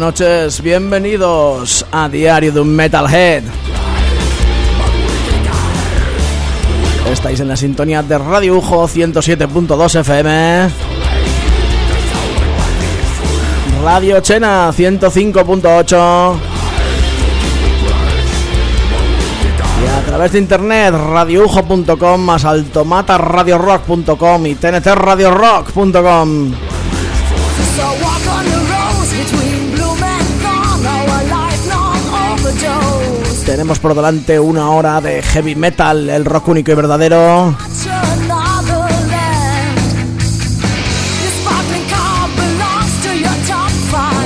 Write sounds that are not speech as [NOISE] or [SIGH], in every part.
Noches, bienvenidos a Diario de un Metalhead. Estáis en la sintonía de Radio Ujo 107.2 FM. Radio Chena 105.8. Y a través de internet radioujo.com más altomataradiorock.com y tntradiorock.com. Tenemos por delante una hora de heavy metal, el rock único y verdadero.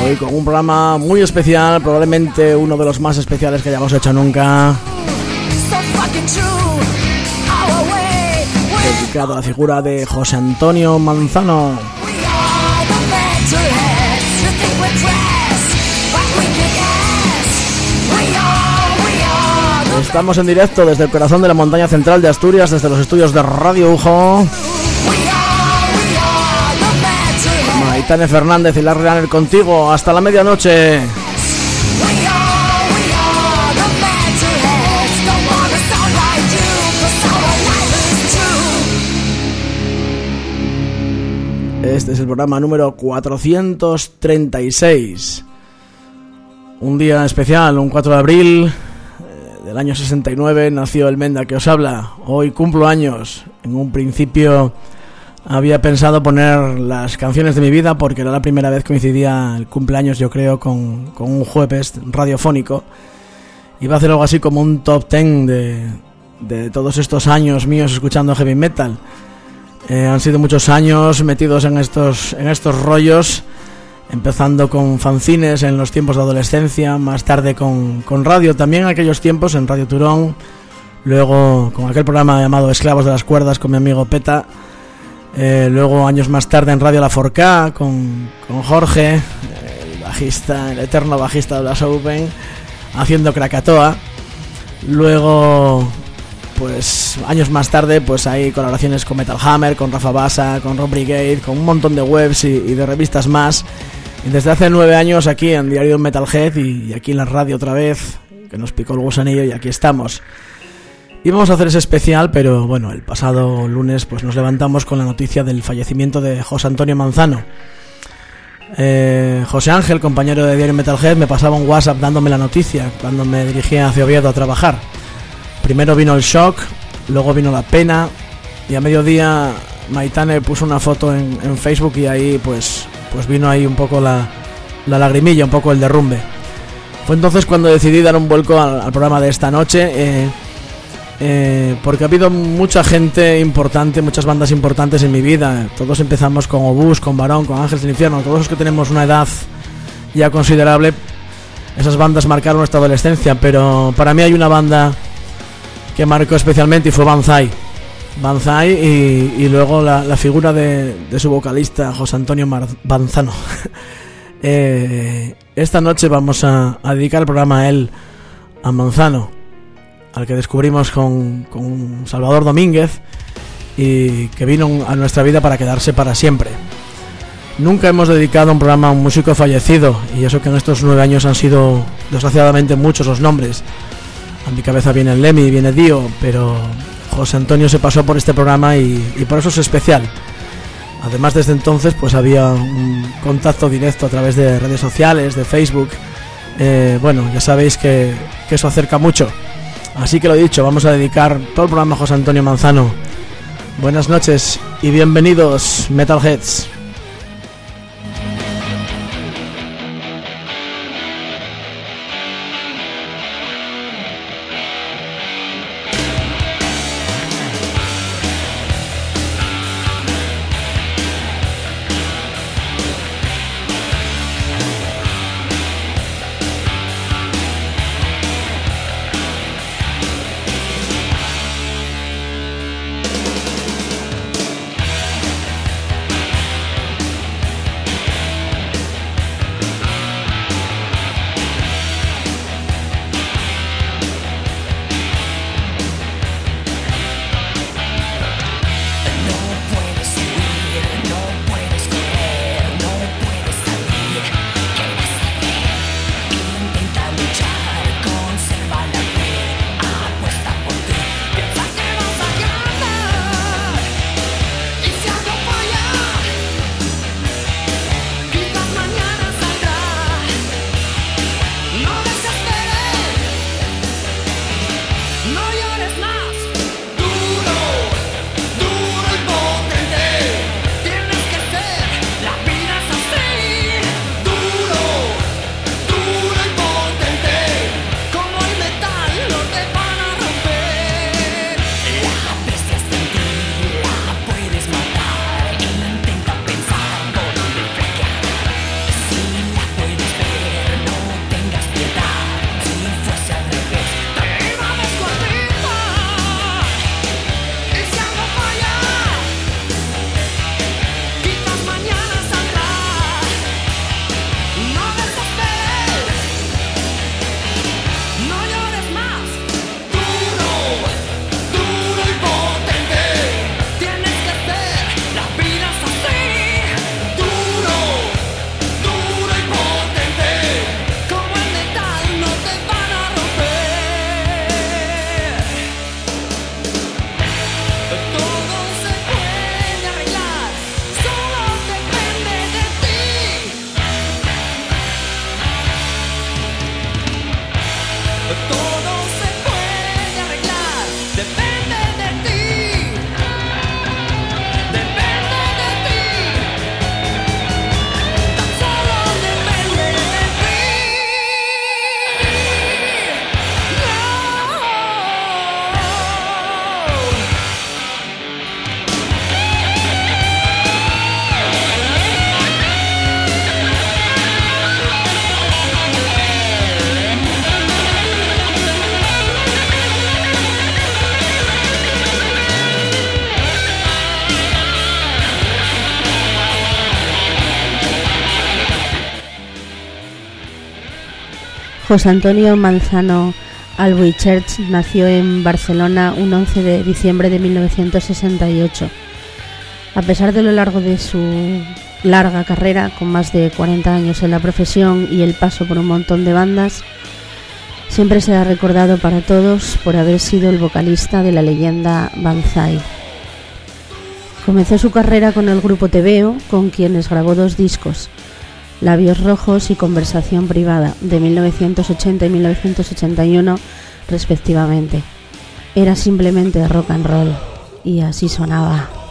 Hoy con un programa muy especial, probablemente uno de los más especiales que hayamos hecho nunca. Dedicado a la figura de José Antonio Manzano. Estamos en directo desde el corazón de la montaña central de Asturias, desde los estudios de Radio Ujo. Maitane Fernández y Larry Runner contigo hasta la medianoche. Este es el programa número 436. Un día especial, un 4 de abril del año 69, nació el Menda que os habla. Hoy cumplo años. En un principio había pensado poner las canciones de mi vida porque era la primera vez que coincidía el cumpleaños, yo creo, con, con un jueves radiofónico. Iba a hacer algo así como un top 10 de, de todos estos años míos escuchando heavy metal. Eh, han sido muchos años metidos en estos, en estos rollos, empezando con fanzines en los tiempos de adolescencia, más tarde con, con radio también en aquellos tiempos, en Radio Turón, luego con aquel programa llamado Esclavos de las Cuerdas con mi amigo Peta, eh, luego años más tarde en Radio La Forca con, con Jorge, el bajista, el eterno bajista de las Open, haciendo Krakatoa, luego pues años más tarde pues hay colaboraciones con Metal Hammer, con Rafa Basa, con Rob Brigade, con un montón de webs y de revistas más. Desde hace nueve años aquí en Diario Metalhead y, aquí en la radio otra vez, que nos picó el gusanillo y aquí estamos. Íbamos a hacer ese especial, pero bueno, el pasado lunes pues nos levantamos con la noticia del fallecimiento de José Antonio Manzano. Eh, José Ángel, compañero de Diario Metalhead, me pasaba un WhatsApp dándome la noticia cuando me dirigía hacia Oviedo a trabajar. Primero vino el shock, luego vino la pena y a mediodía Maitane puso una foto en, en Facebook y ahí pues, pues vino ahí un poco la, la, lagrimilla, un poco el derrumbe. Fue entonces cuando decidí dar un vuelco al, programa de esta noche, eh, eh, porque ha habido mucha gente importante, muchas bandas importantes en mi vida. Todos empezamos con Obús, con Barón, con Ángeles del Infierno, todos los que tenemos una edad ya considerable. Esas bandas marcaron nuestra adolescencia, pero para mí hay una banda que marcó especialmente y fue Banzai. Banzai y, luego la, figura de, su vocalista, José Antonio Mar Banzano. [LAUGHS] eh, esta noche vamos a, a, dedicar el programa a él, a Manzano, al que descubrimos con, Salvador Domínguez y que vino a nuestra vida para quedarse para siempre. Nunca hemos dedicado un programa a un músico fallecido y eso que en estos nueve años han sido desgraciadamente muchos los nombres. A mi cabeza viene Lemmy, viene Dio, pero José Antonio se pasó por este programa y, por eso es especial. Además, desde entonces, pues había un contacto directo a través de redes sociales, de Facebook. Eh, bueno, ya sabéis que, que, eso acerca mucho. Así que lo dicho, vamos a dedicar todo el programa a José Antonio Manzano. Buenas noches y bienvenidos, Metalheads. José Antonio Manzano Albuichert nació en Barcelona un 11 de diciembre de 1968. A pesar de lo largo de su larga carrera, con más de 40 años en la profesión y el paso por un montón de bandas, siempre se ha recordado para todos por haber sido el vocalista de la leyenda Banzai. Comenzó su carrera con el grupo Tebeo, con quienes grabó dos discos, Labios Rojos y Conversación Privada, de 1980 y 1981 respectivamente. Era simplemente rock and roll y así sonaba.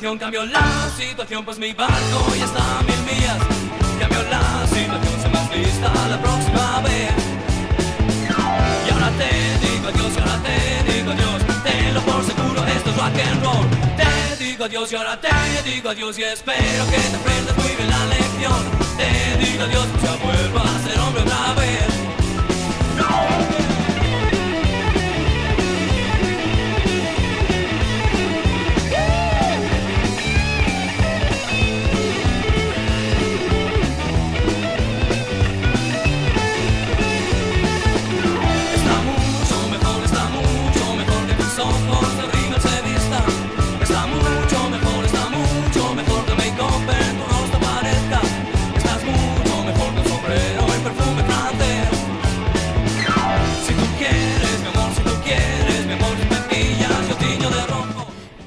Cambió la situación, pues mi barco ya está a mil millas. Cambió la situación, se más lista la próxima vez. Y ahora te digo adiós, y ahora te digo adiós. Tenlo por seguro, esto es rock and roll. Te digo adiós, y ahora te digo adiós. Y espero que te aprendas muy bien la lección. Te digo adiós, ya vuelvo a ser hombre otra vez.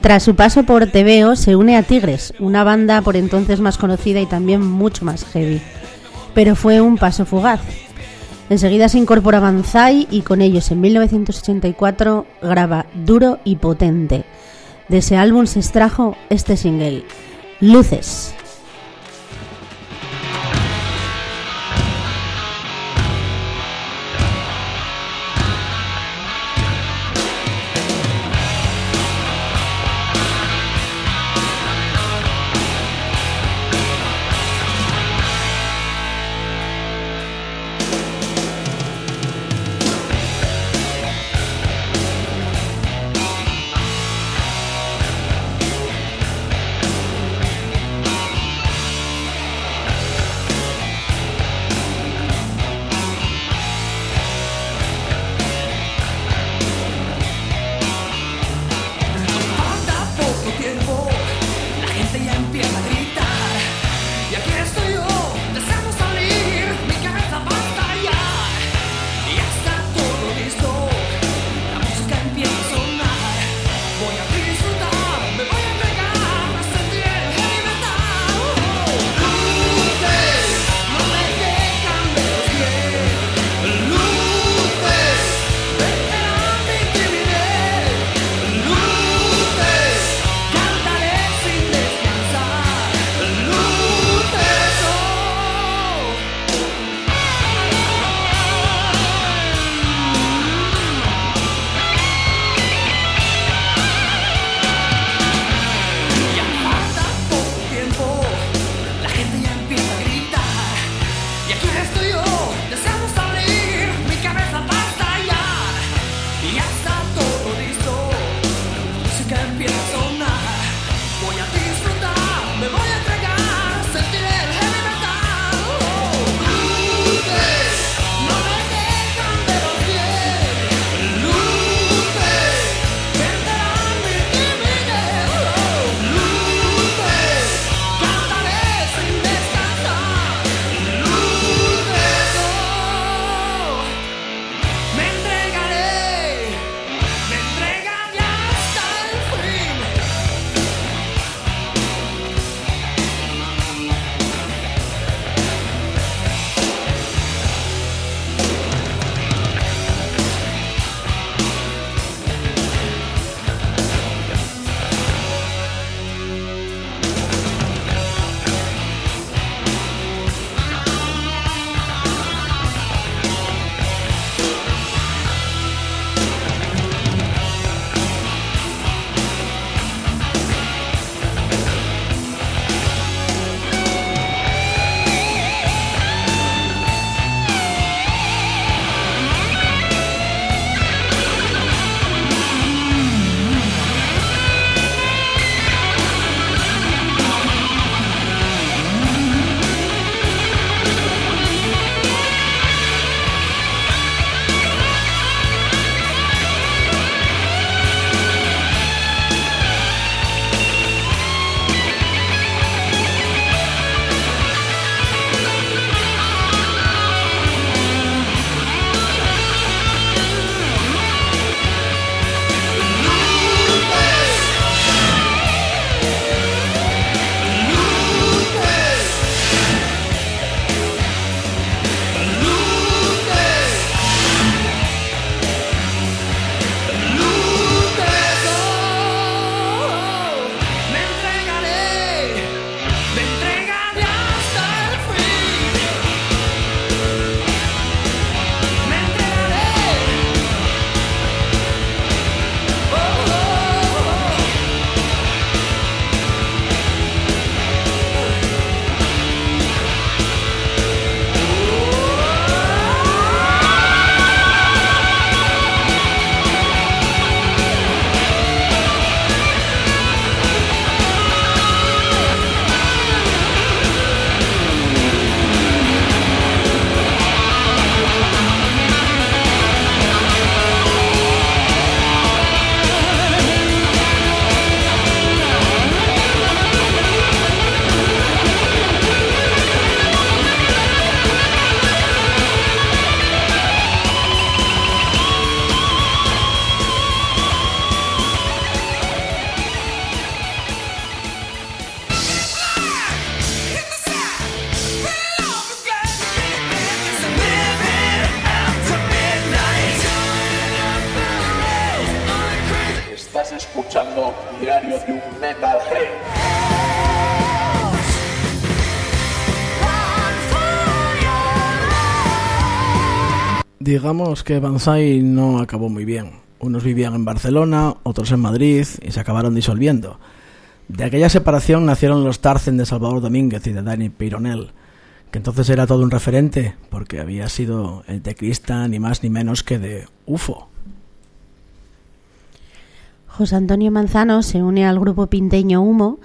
Tras su paso por TVO se une a Tigres, una banda por entonces más conocida y también mucho más heavy. Pero fue un paso fugaz. Enseguida se incorpora Banzai y con ellos en 1984 graba Duro y Potente. De ese álbum se extrajo este single, Luces. Que Banzai no acabó muy bien. Unos vivían en Barcelona, otros en Madrid y se acabaron disolviendo. De aquella separación nacieron los Tarzan de Salvador Domínguez y de Dani Pironel, que entonces era todo un referente porque había sido el teclista ni más ni menos que de UFO. José Antonio Manzano se une al grupo pinteño Humo,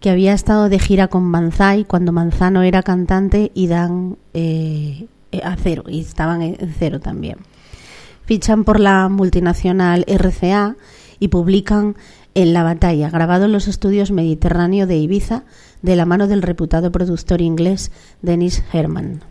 que había estado de gira con Banzai cuando Manzano era cantante y Dan eh, a cero, y estaban en en cero también. Fichan por la multinacional RCA y publican En la batalla, grabado en los estudios Mediterráneo de Ibiza, de la mano del reputado productor inglés Dennis Herman.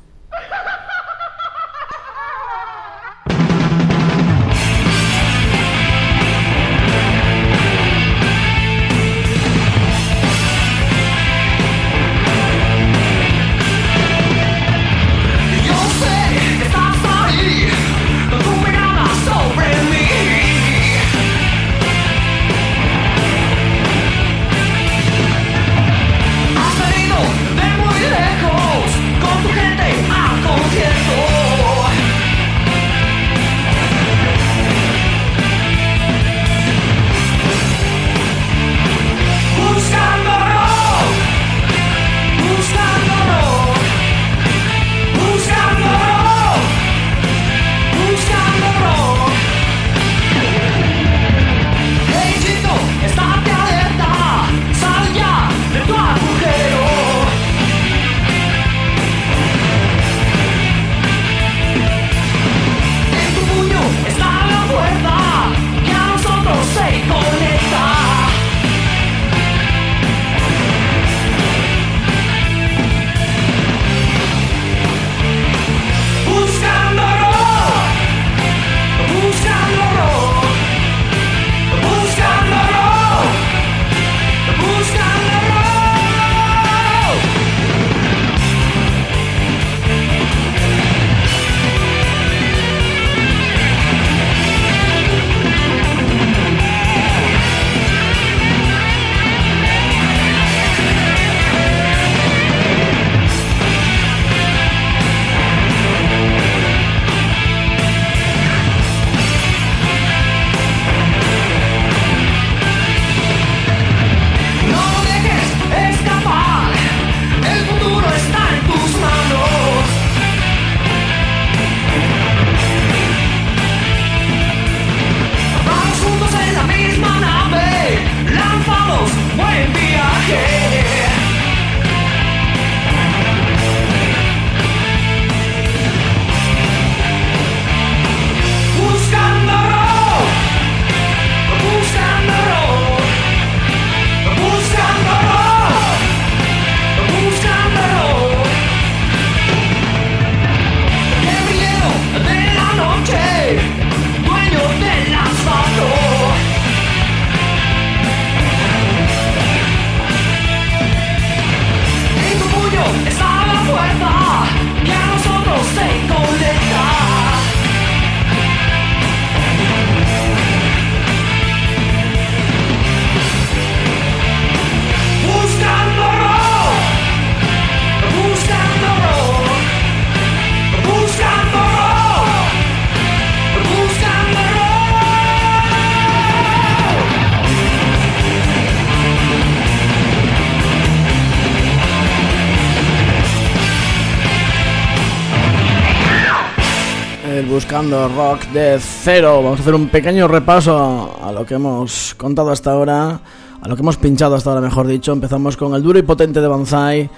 El Buscando Rock de Cero. Vamos a hacer un pequeño repaso a lo que hemos contado hasta ahora, a lo que hemos pinchado hasta ahora, mejor dicho. Empezamos con el duro y potente de Banzai,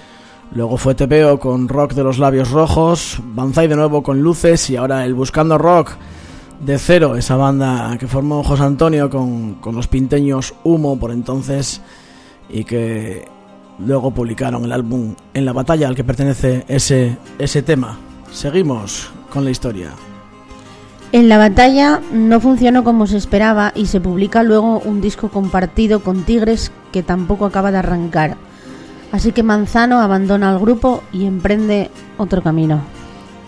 luego fue TPO con Rock de los Labios Rojos, Banzai de nuevo con Luces y ahora el Buscando Rock de Cero, esa banda que formó José Antonio con, con los pinteños Humo por entonces y que luego publicaron el álbum En la batalla al que pertenece ese, ese tema. Seguimos con la historia. En la batalla no funcionó como se esperaba y se publica luego un disco compartido con Tigres que tampoco acaba de arrancar. Así que Manzano abandona al grupo y emprende otro camino.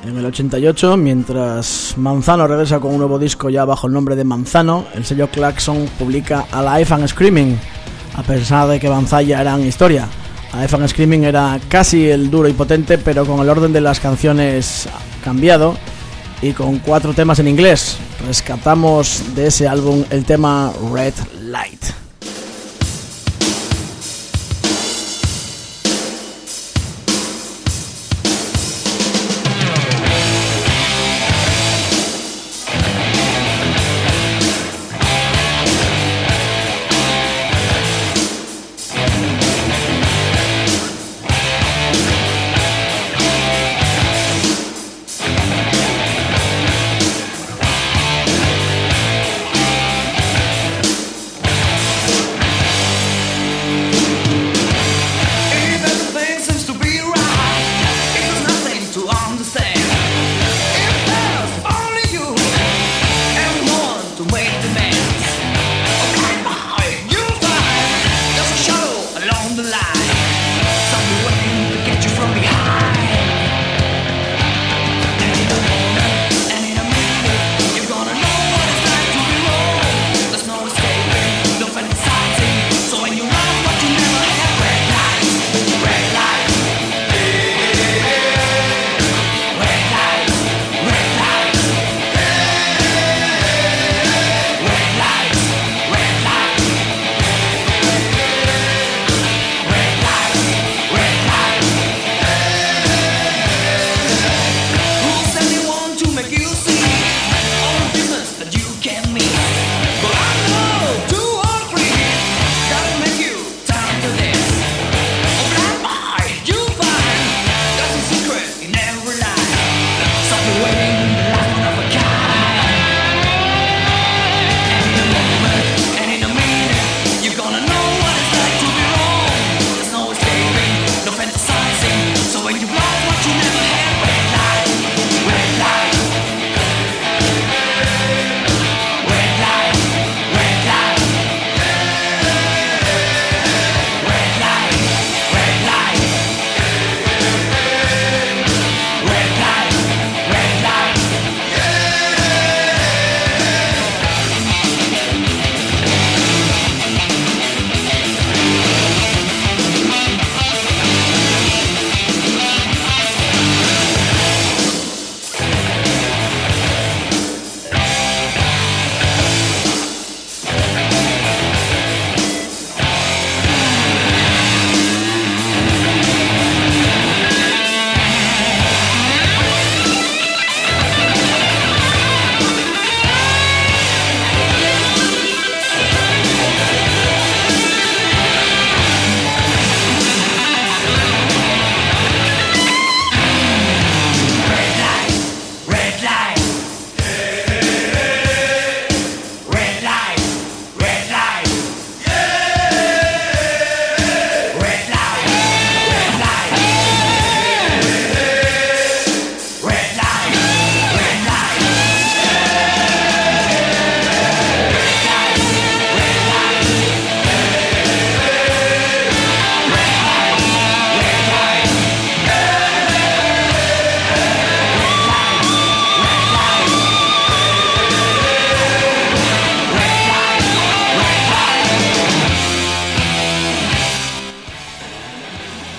En el 88, mientras Manzano regresa con un nuevo disco ya bajo el nombre de Manzano, el sello Claxon publica a Alive and Screaming, a pesar de que Banzaya eran historia. Alive and Screaming era casi el duro y potente, pero con el orden de las canciones cambiado y con cuatro temas en inglés. Rescatamos de ese álbum el tema Red Light.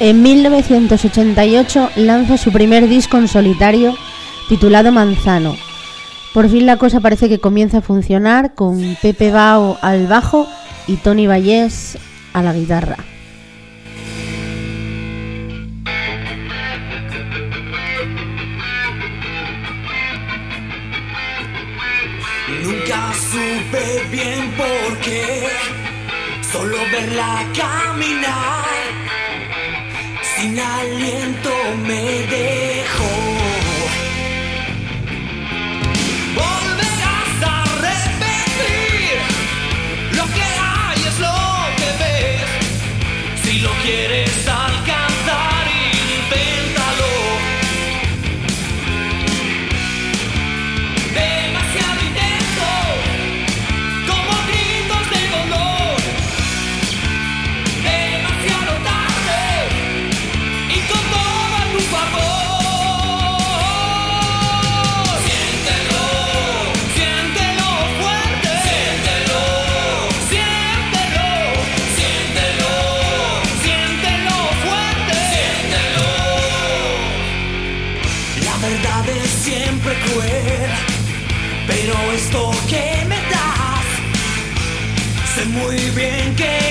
en 1988 lanza su primer disco en solitario titulado Manzano. Por fin la cosa parece que comienza a funcionar con Pepe Bao al bajo y Tony Vallés a la guitarra. Nunca supe bien por qué, solo verla caminar sin aliento me dejó. Volverás a repetir, lo que hay es lo que ves, si lo quieres. muy bien que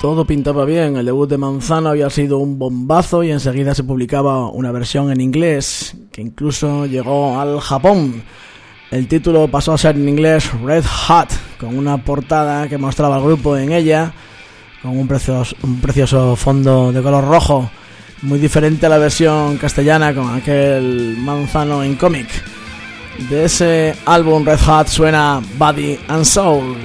Todo pintaba bien, el debut de Manzano había sido un bombazo y enseguida se publicaba una versión en inglés que incluso llegó al Japón. El título pasó a ser en inglés Red Hot, con una portada que mostraba al grupo en ella, con un precioso, fondo de color rojo, muy diferente a la versión castellana con aquel Manzano en cómic. De ese álbum Red Hot suena Body and Soul.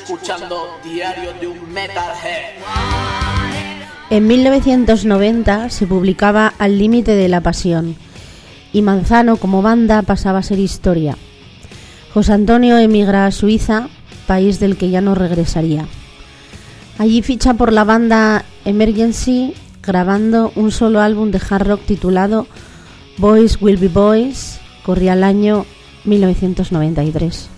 escuchando Diario de un Metalhead. En 1990 se publicaba Al límite de la pasión y Manzano como banda pasaba a ser historia. José Antonio emigra a Suiza, país del que ya no regresaría. Allí ficha por la banda Emergency grabando un solo álbum de hard rock titulado Boys Will Be Boys, corría el año 1993.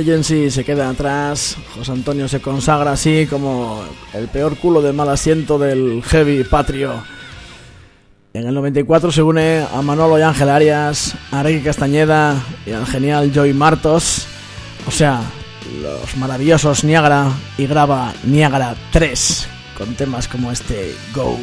Agency se queda atrás, José Antonio se consagra así como el peor culo de mal asiento del heavy patrio. En el 94 se une a Manolo y Ángel Arias, a Ricky Castañeda y al genial Joy Martos, o sea, los maravillosos Niagara y graba Niagara 3 con temas como este Go.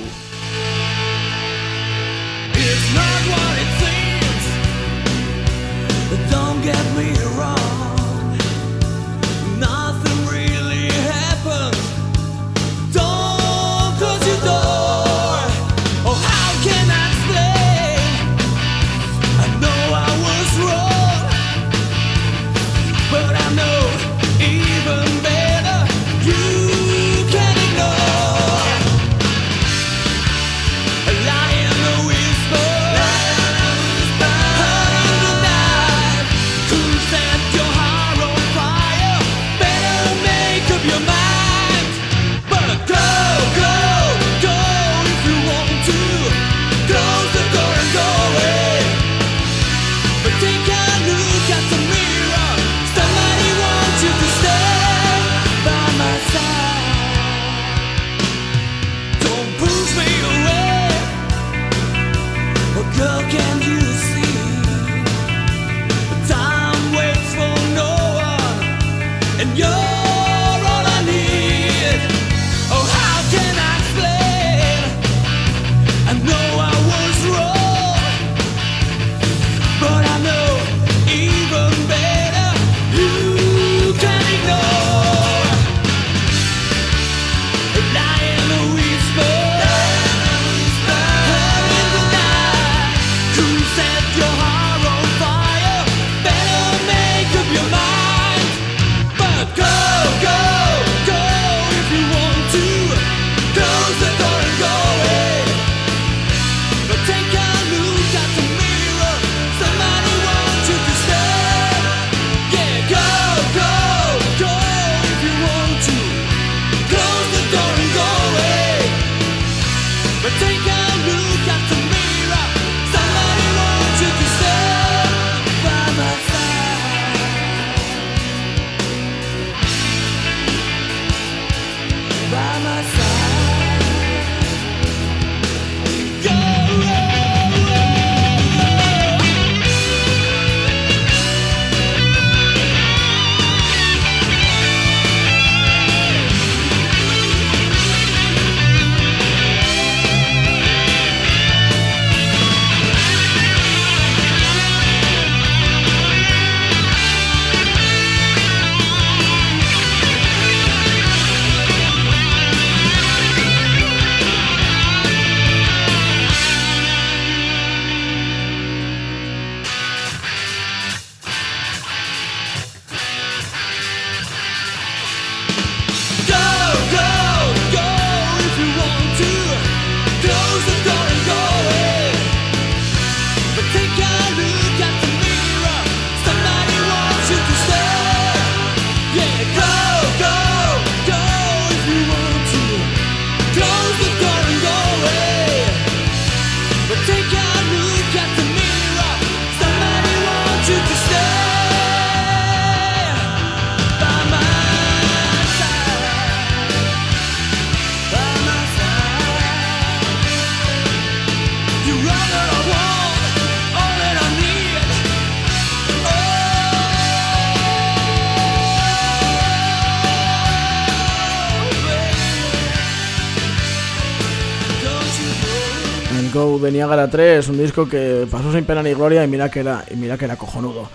Niagara 3, un disco que pasó sin pena ni gloria y mira que era, y mira que era cojonudo.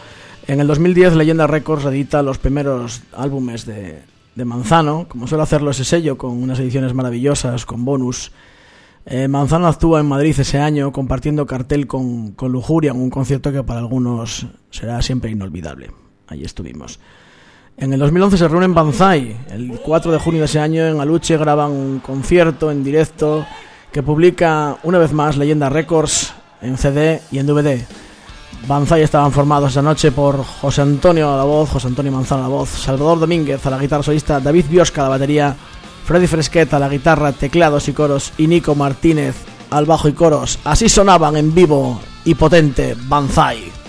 En el 2010 Leyenda Records edita los primeros álbumes de, de Manzano, como suele hacerlo ese sello, con unas ediciones maravillosas, con bonus. Eh, Manzano actúa en Madrid ese año compartiendo cartel con, con Lujuria, en un concierto que para algunos será siempre inolvidable. Allí estuvimos. En el 2011 se reúnen Banzai. El 4 de junio de ese año en Aluche graban un concierto en directo que publica una vez más Leyenda Records en CD y en DVD. Banzai estaban formados esa noche por José Antonio a la voz, José Antonio Manzano a la voz, Salvador Domínguez a la guitarra solista, David Biosca a la batería, Freddy Fresquet a la guitarra, teclados y coros y Nico Martínez al bajo y coros. Así sonaban en vivo y potente Banzai.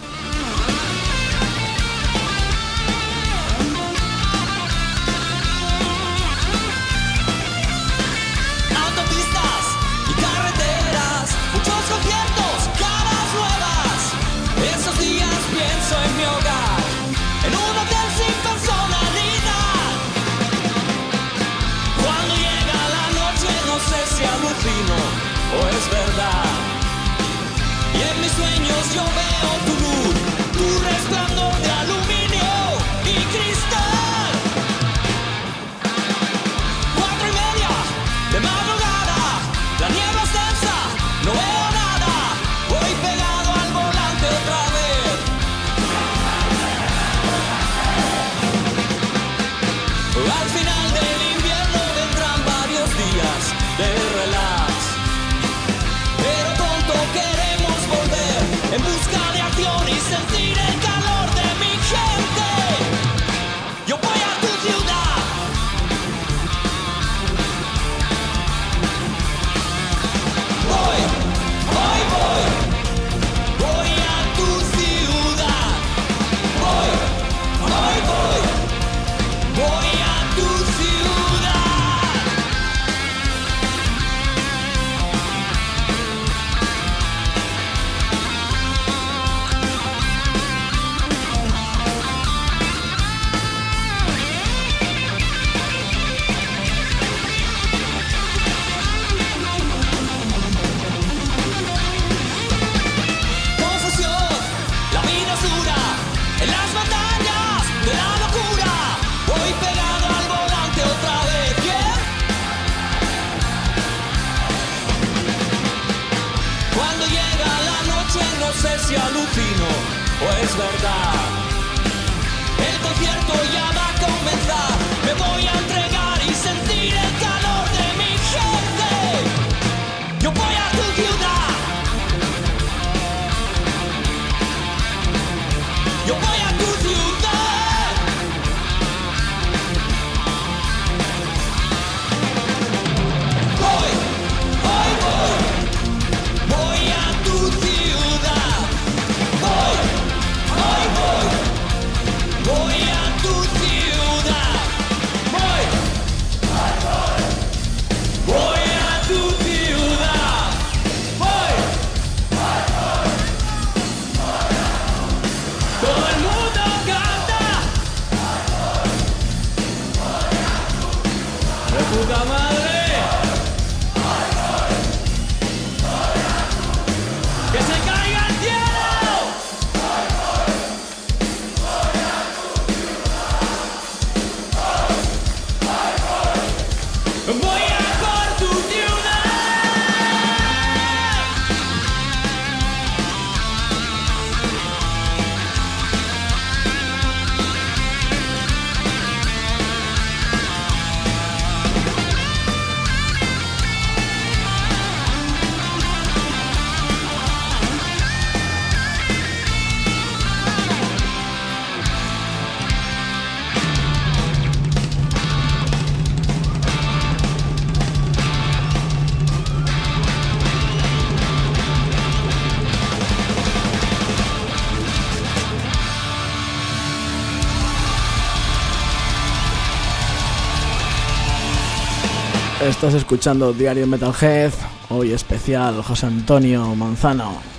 Estás escuchando Diario Metalhead, hoy especial José Antonio Manzano.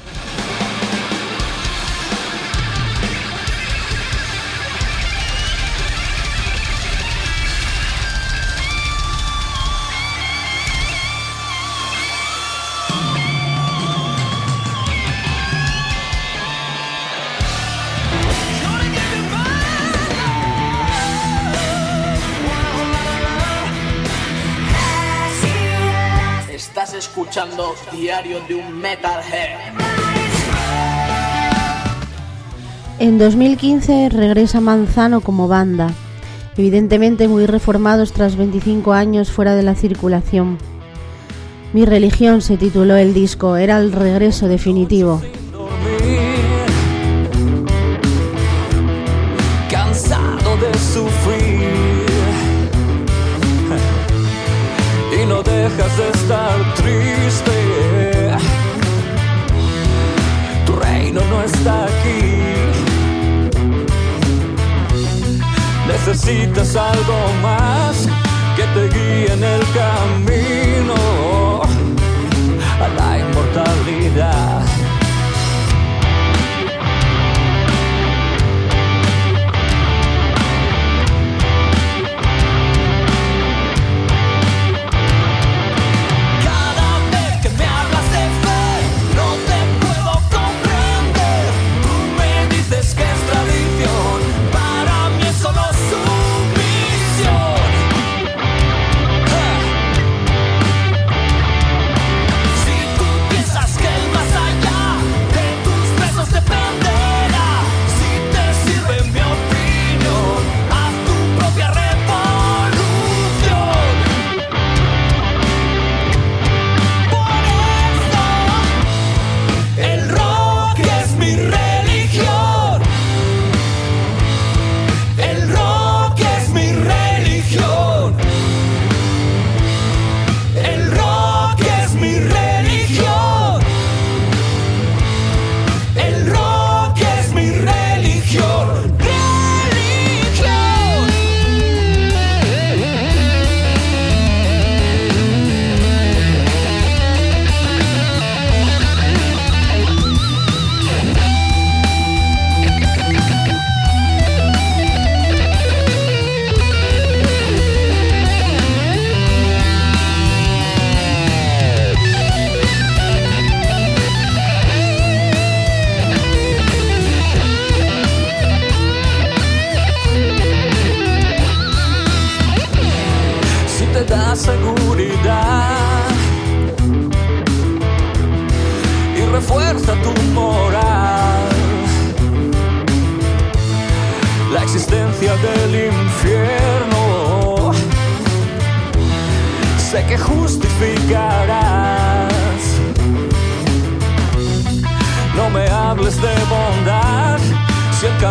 de un metalhead. En 2015 regresa Manzano como banda, evidentemente muy reformados tras 25 años fuera de la circulación. Mi religión se tituló el disco, era el regreso definitivo. necesitas algo más que te guíe en el camino.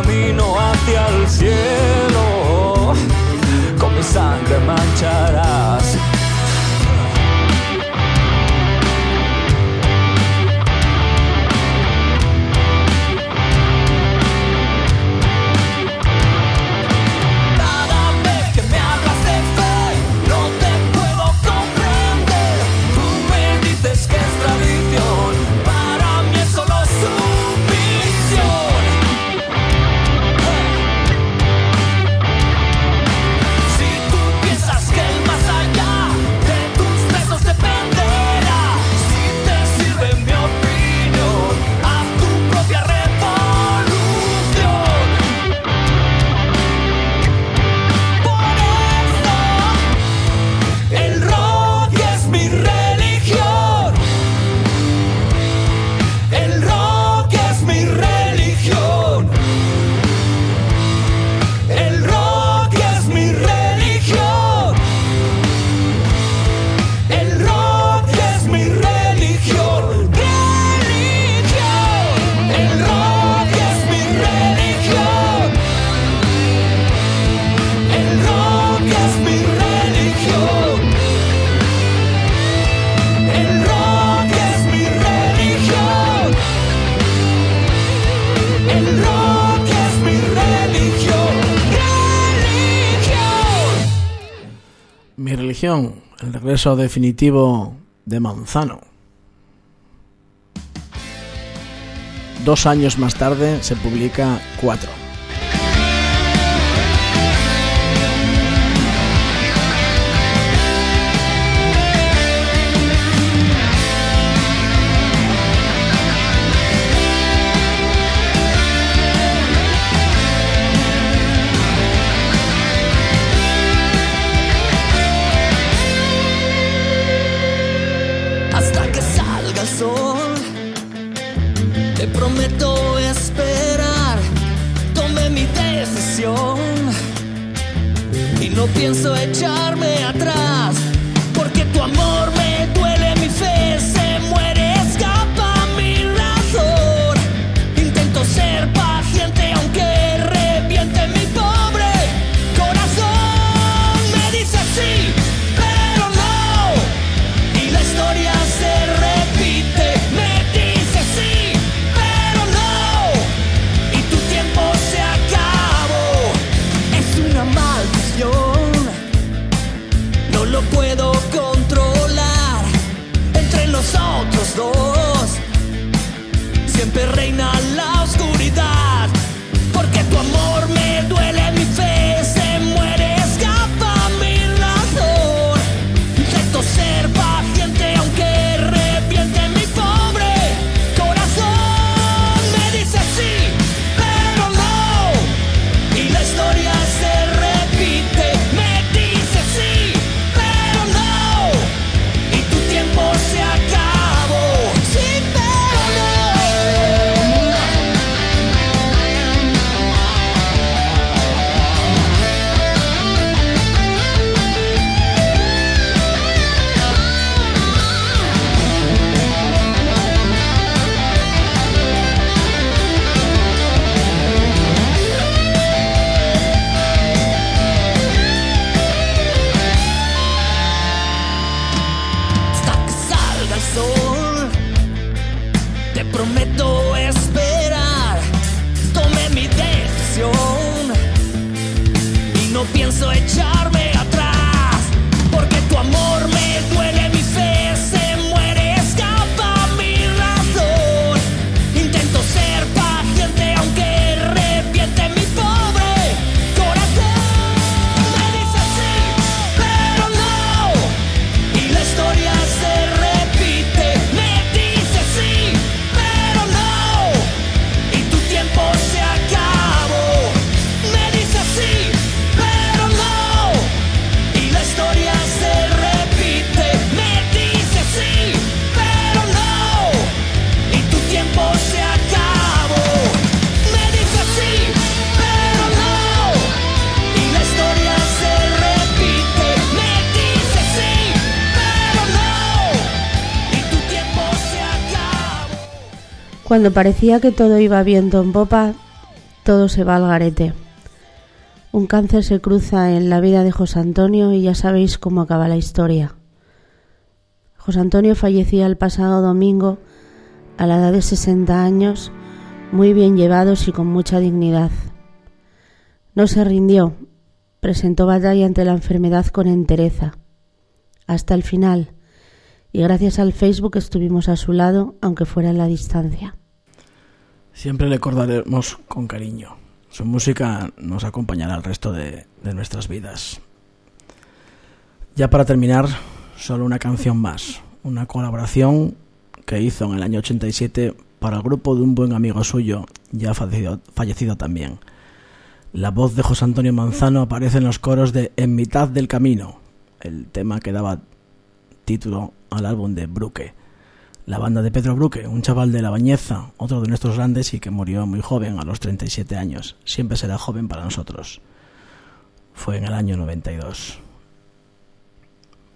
camino hacia el cielo, con mi sangre mancharás el regreso definitivo de Manzano. Dos años más tarde se publica Cuatro. Cuando parecía que todo iba viento en popa, todo se va al garete. Un cáncer se cruza en la vida de José Antonio y ya sabéis cómo acaba la historia. José Antonio fallecía el pasado domingo a la edad de 60 años, muy bien llevados y con mucha dignidad. No se rindió, presentó batalla ante la enfermedad con entereza, hasta el final, y gracias al Facebook estuvimos a su lado, aunque fuera en la distancia. Siempre le recordaremos con cariño. Su música nos acompañará el resto de, de nuestras vidas. Ya para terminar, solo una canción más. Una colaboración que hizo en el año 87 para el grupo de un buen amigo suyo, ya fallecido, fallecido también. La voz de José Antonio Manzano aparece en los coros de En mitad del camino, el tema que daba título al álbum de Bruque. La banda de Pedro Bruque, un chaval de La Bañeza, otro de nuestros grandes y que murió muy joven, a los 37 años. Siempre será joven para nosotros. Fue en el año 92.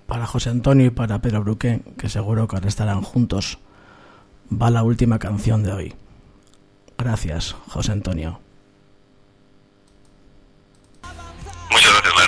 Para José Antonio y para Pedro Bruque, que seguro que ahora estarán juntos, va la última canción de hoy. Gracias, José Antonio. Muchas gracias,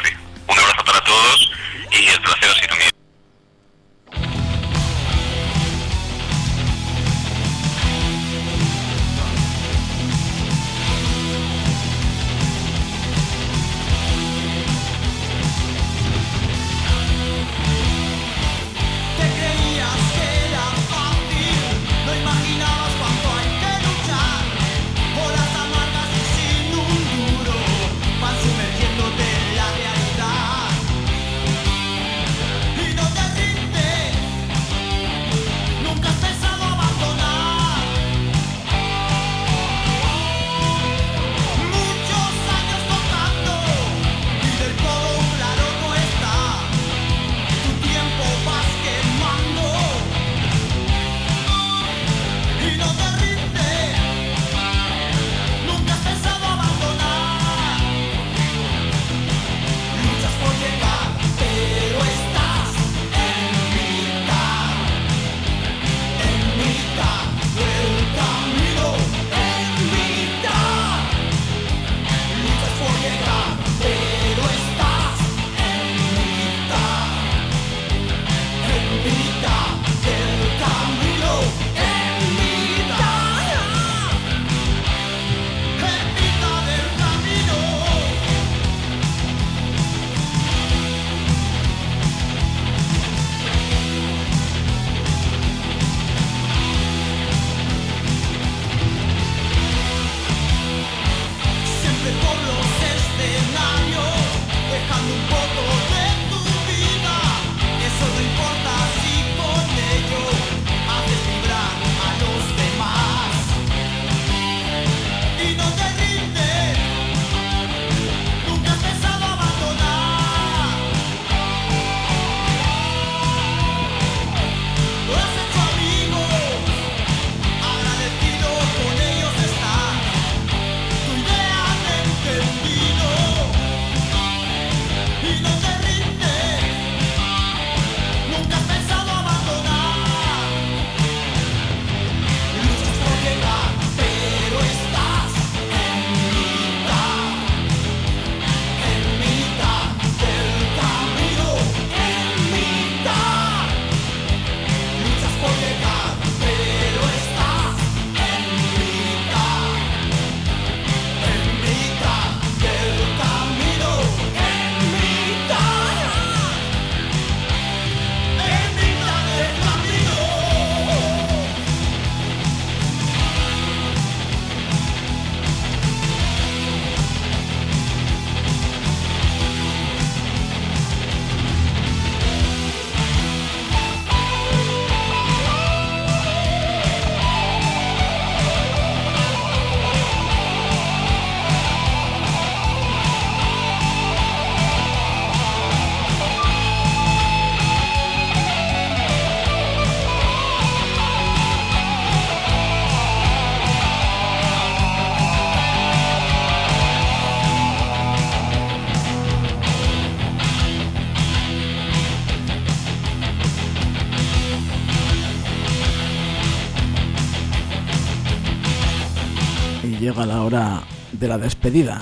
la despedida.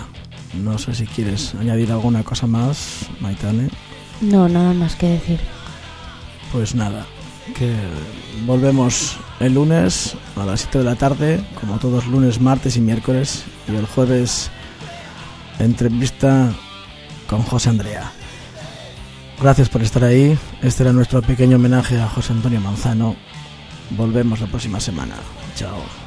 No sé si quieres añadir alguna cosa más, Maitane. No, nada más que decir. Pues nada, que volvemos el lunes a las 7 de la tarde, como todos lunes, martes y miércoles, y el jueves entrevista con José Andrea. Gracias por estar ahí. Este era nuestro pequeño homenaje a José Antonio Manzano. Volvemos la próxima semana. Chao.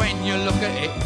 when you look at it